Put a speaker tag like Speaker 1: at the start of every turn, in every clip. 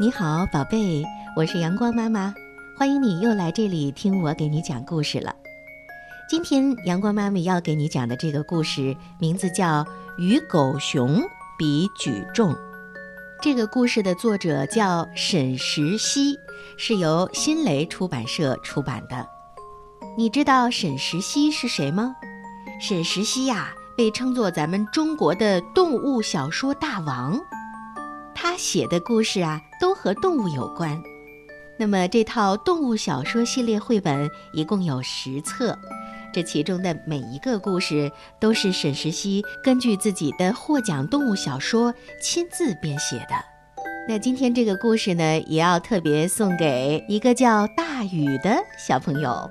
Speaker 1: 你好，宝贝，我是阳光妈妈，欢迎你又来这里听我给你讲故事了。今天阳光妈妈要给你讲的这个故事名字叫《与狗熊比举重》。这个故事的作者叫沈石溪，是由新蕾出版社出版的。你知道沈石溪是谁吗？沈石溪呀，被称作咱们中国的动物小说大王。他写的故事啊，都和动物有关。那么这套动物小说系列绘本一共有十册，这其中的每一个故事都是沈石溪根据自己的获奖动物小说亲自编写的。那今天这个故事呢，也要特别送给一个叫大宇的小朋友。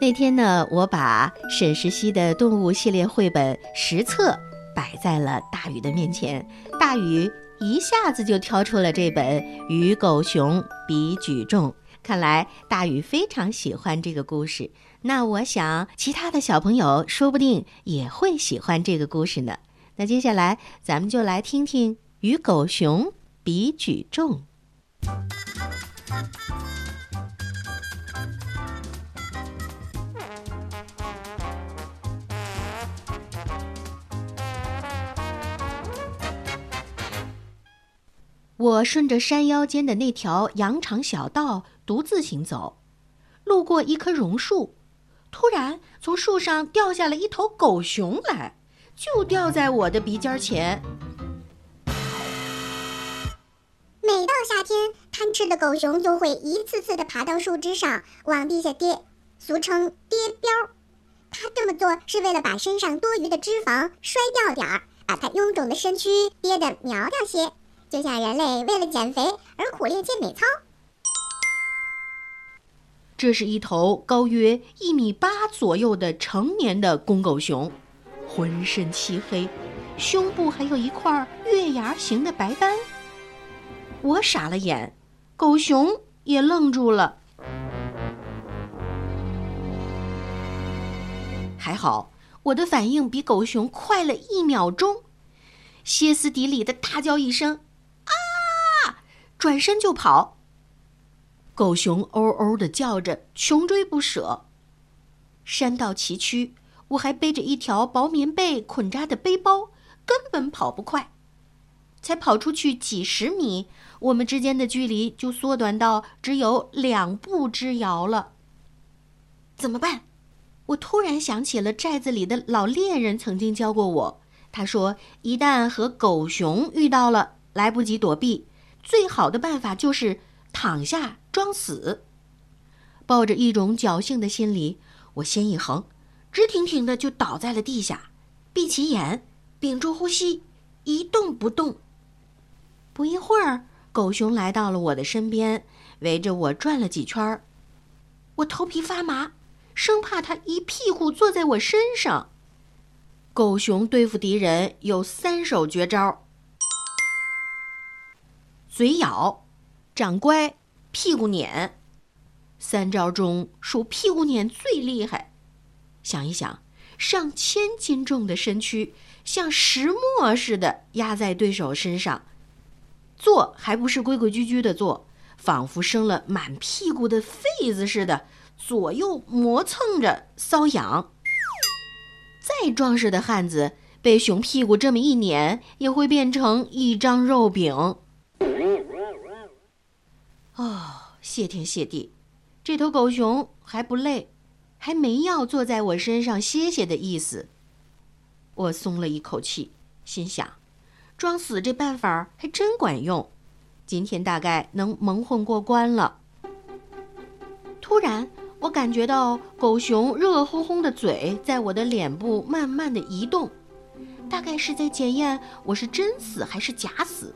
Speaker 1: 那天呢，我把沈石溪的动物系列绘本十册摆在了大宇的面前，大宇一下子就挑出了这本《与狗熊比举重》。看来大宇非常喜欢这个故事，那我想其他的小朋友说不定也会喜欢这个故事呢。那接下来咱们就来听听《与狗熊比举重》。我顺着山腰间的那条羊肠小道独自行走，路过一棵榕树，突然从树上掉下了一头狗熊来，就掉在我的鼻尖前。
Speaker 2: 每到夏天，贪吃的狗熊就会一次次的爬到树枝上往地下跌，俗称跌膘。它这么做是为了把身上多余的脂肪摔掉点儿，把它臃肿的身躯憋得苗条些。就像人类为了减肥而苦练健美操。
Speaker 1: 这是一头高约一米八左右的成年的公狗熊，浑身漆黑，胸部还有一块月牙形的白斑。我傻了眼，狗熊也愣住了。还好，我的反应比狗熊快了一秒钟，歇斯底里的大叫一声。转身就跑。狗熊嗷嗷的叫着，穷追不舍。山道崎岖，我还背着一条薄棉被捆扎的背包，根本跑不快。才跑出去几十米，我们之间的距离就缩短到只有两步之遥了。怎么办？我突然想起了寨子里的老猎人曾经教过我，他说，一旦和狗熊遇到了，来不及躲避。最好的办法就是躺下装死。抱着一种侥幸的心理，我心一横，直挺挺的就倒在了地下，闭起眼，屏住呼吸，一动不动。不一会儿，狗熊来到了我的身边，围着我转了几圈儿。我头皮发麻，生怕它一屁股坐在我身上。狗熊对付敌人有三手绝招。嘴咬，掌乖，屁股撵，三招中数屁股撵最厉害。想一想，上千斤重的身躯像石磨似的压在对手身上，坐还不是规规矩矩的坐，仿佛生了满屁股的痱子似的，左右磨蹭着，瘙痒。再壮实的汉子被熊屁股这么一撵，也会变成一张肉饼。哦，谢天谢地，这头狗熊还不累，还没要坐在我身上歇歇的意思。我松了一口气，心想，装死这办法还真管用，今天大概能蒙混过关了。突然，我感觉到狗熊热烘烘的嘴在我的脸部慢慢的移动，大概是在检验我是真死还是假死。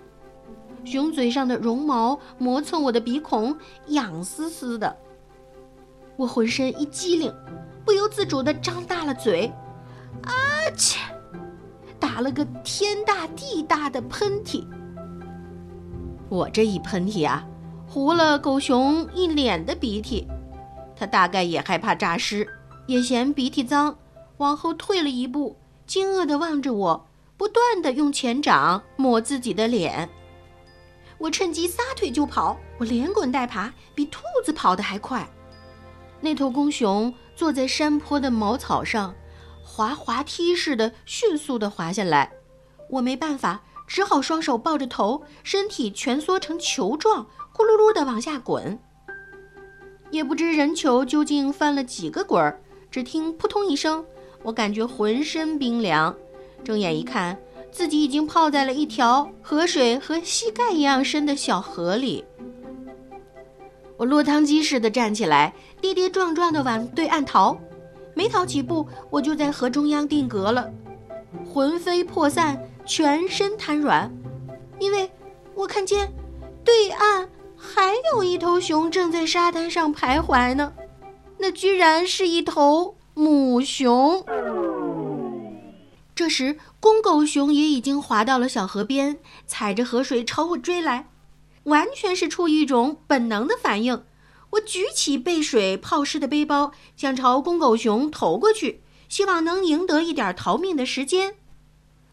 Speaker 1: 熊嘴上的绒毛磨蹭我的鼻孔，痒丝丝的。我浑身一激灵，不由自主地张大了嘴，啊切！打了个天大地大的喷嚏。我这一喷嚏啊，糊了狗熊一脸的鼻涕。它大概也害怕诈尸，也嫌鼻涕脏，往后退了一步，惊愕地望着我，不断地用前掌抹自己的脸。我趁机撒腿就跑，我连滚带爬，比兔子跑得还快。那头公熊坐在山坡的茅草上，滑滑梯似的迅速地滑下来。我没办法，只好双手抱着头，身体蜷缩成球状，咕噜噜地往下滚。也不知人球究竟翻了几个滚儿，只听扑通一声，我感觉浑身冰凉。睁眼一看，自己已经泡在了一条河水和膝盖一样深的小河里。我落汤鸡似的站起来，跌跌撞撞地往对岸逃。没逃几步，我就在河中央定格了，魂飞魄散，全身瘫软，因为我看见对岸还有一头熊正在沙滩上徘徊呢。那居然是一头母熊。这时，公狗熊也已经滑到了小河边，踩着河水朝我追来，完全是出于一种本能的反应。我举起被水泡湿的背包，想朝公狗熊投过去，希望能赢得一点逃命的时间。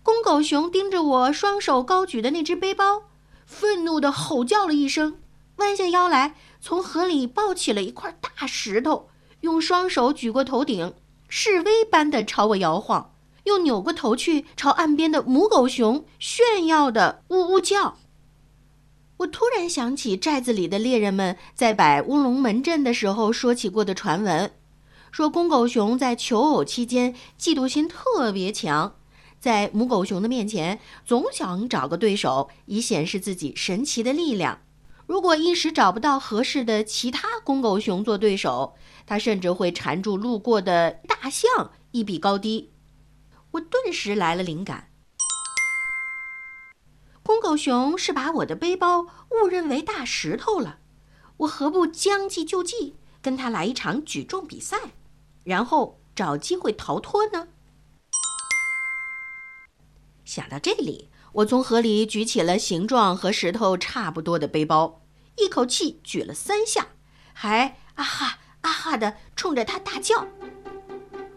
Speaker 1: 公狗熊盯着我双手高举的那只背包，愤怒地吼叫了一声，弯下腰来，从河里抱起了一块大石头，用双手举过头顶，示威般地朝我摇晃。又扭过头去，朝岸边的母狗熊炫耀的呜呜叫。我突然想起寨子里的猎人们在摆乌龙门阵的时候说起过的传闻，说公狗熊在求偶期间嫉妒心特别强，在母狗熊的面前总想找个对手，以显示自己神奇的力量。如果一时找不到合适的其他公狗熊做对手，它甚至会缠住路过的大象一比高低。我顿时来了灵感。公狗熊是把我的背包误认为大石头了，我何不将计就计，跟他来一场举重比赛，然后找机会逃脱呢？想到这里，我从河里举起了形状和石头差不多的背包，一口气举了三下，还啊哈啊哈的冲着他大叫。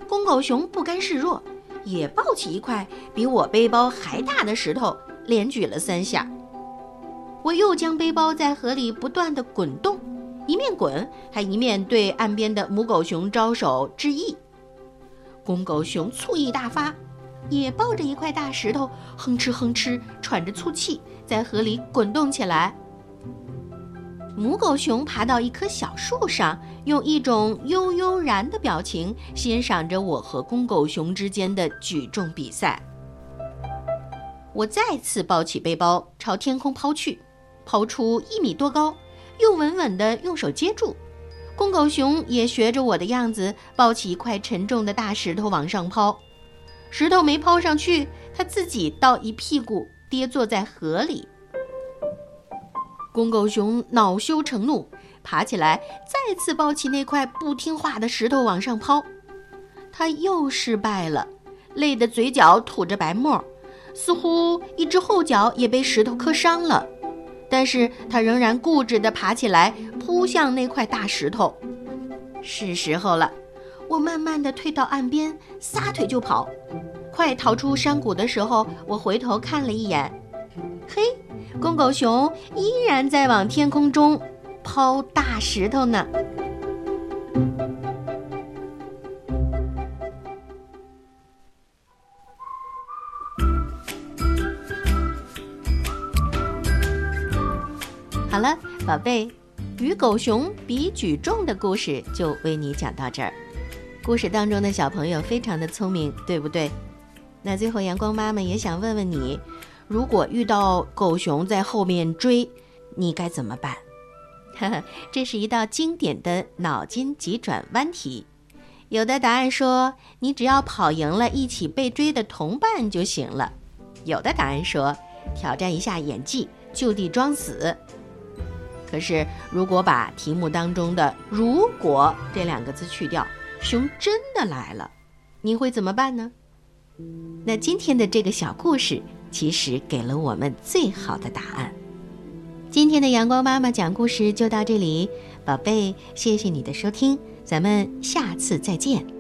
Speaker 1: 公狗熊不甘示弱。也抱起一块比我背包还大的石头，连举了三下。我又将背包在河里不断的滚动，一面滚还一面对岸边的母狗熊招手致意。公狗熊醋意大发，也抱着一块大石头，哼哧哼哧喘着粗气，在河里滚动起来。母狗熊爬到一棵小树上，用一种悠悠然的表情欣赏着我和公狗熊之间的举重比赛。我再次抱起背包朝天空抛去，抛出一米多高，又稳稳地用手接住。公狗熊也学着我的样子，抱起一块沉重的大石头往上抛。石头没抛上去，它自己倒一屁股跌坐在河里。公狗熊恼羞成怒，爬起来，再次抱起那块不听话的石头往上抛。他又失败了，累得嘴角吐着白沫，似乎一只后脚也被石头磕伤了。但是他仍然固执地爬起来，扑向那块大石头。是时候了，我慢慢地退到岸边，撒腿就跑。快逃出山谷的时候，我回头看了一眼，嘿。公狗熊依然在往天空中抛大石头呢。好了，宝贝，与狗熊比举重的故事就为你讲到这儿。故事当中的小朋友非常的聪明，对不对？那最后，阳光妈妈也想问问你。如果遇到狗熊在后面追，你该怎么办？呵呵，这是一道经典的脑筋急转弯题。有的答案说你只要跑赢了一起被追的同伴就行了；有的答案说挑战一下演技，就地装死。可是如果把题目当中的“如果”这两个字去掉，熊真的来了，你会怎么办呢？那今天的这个小故事。其实给了我们最好的答案。今天的阳光妈妈讲故事就到这里，宝贝，谢谢你的收听，咱们下次再见。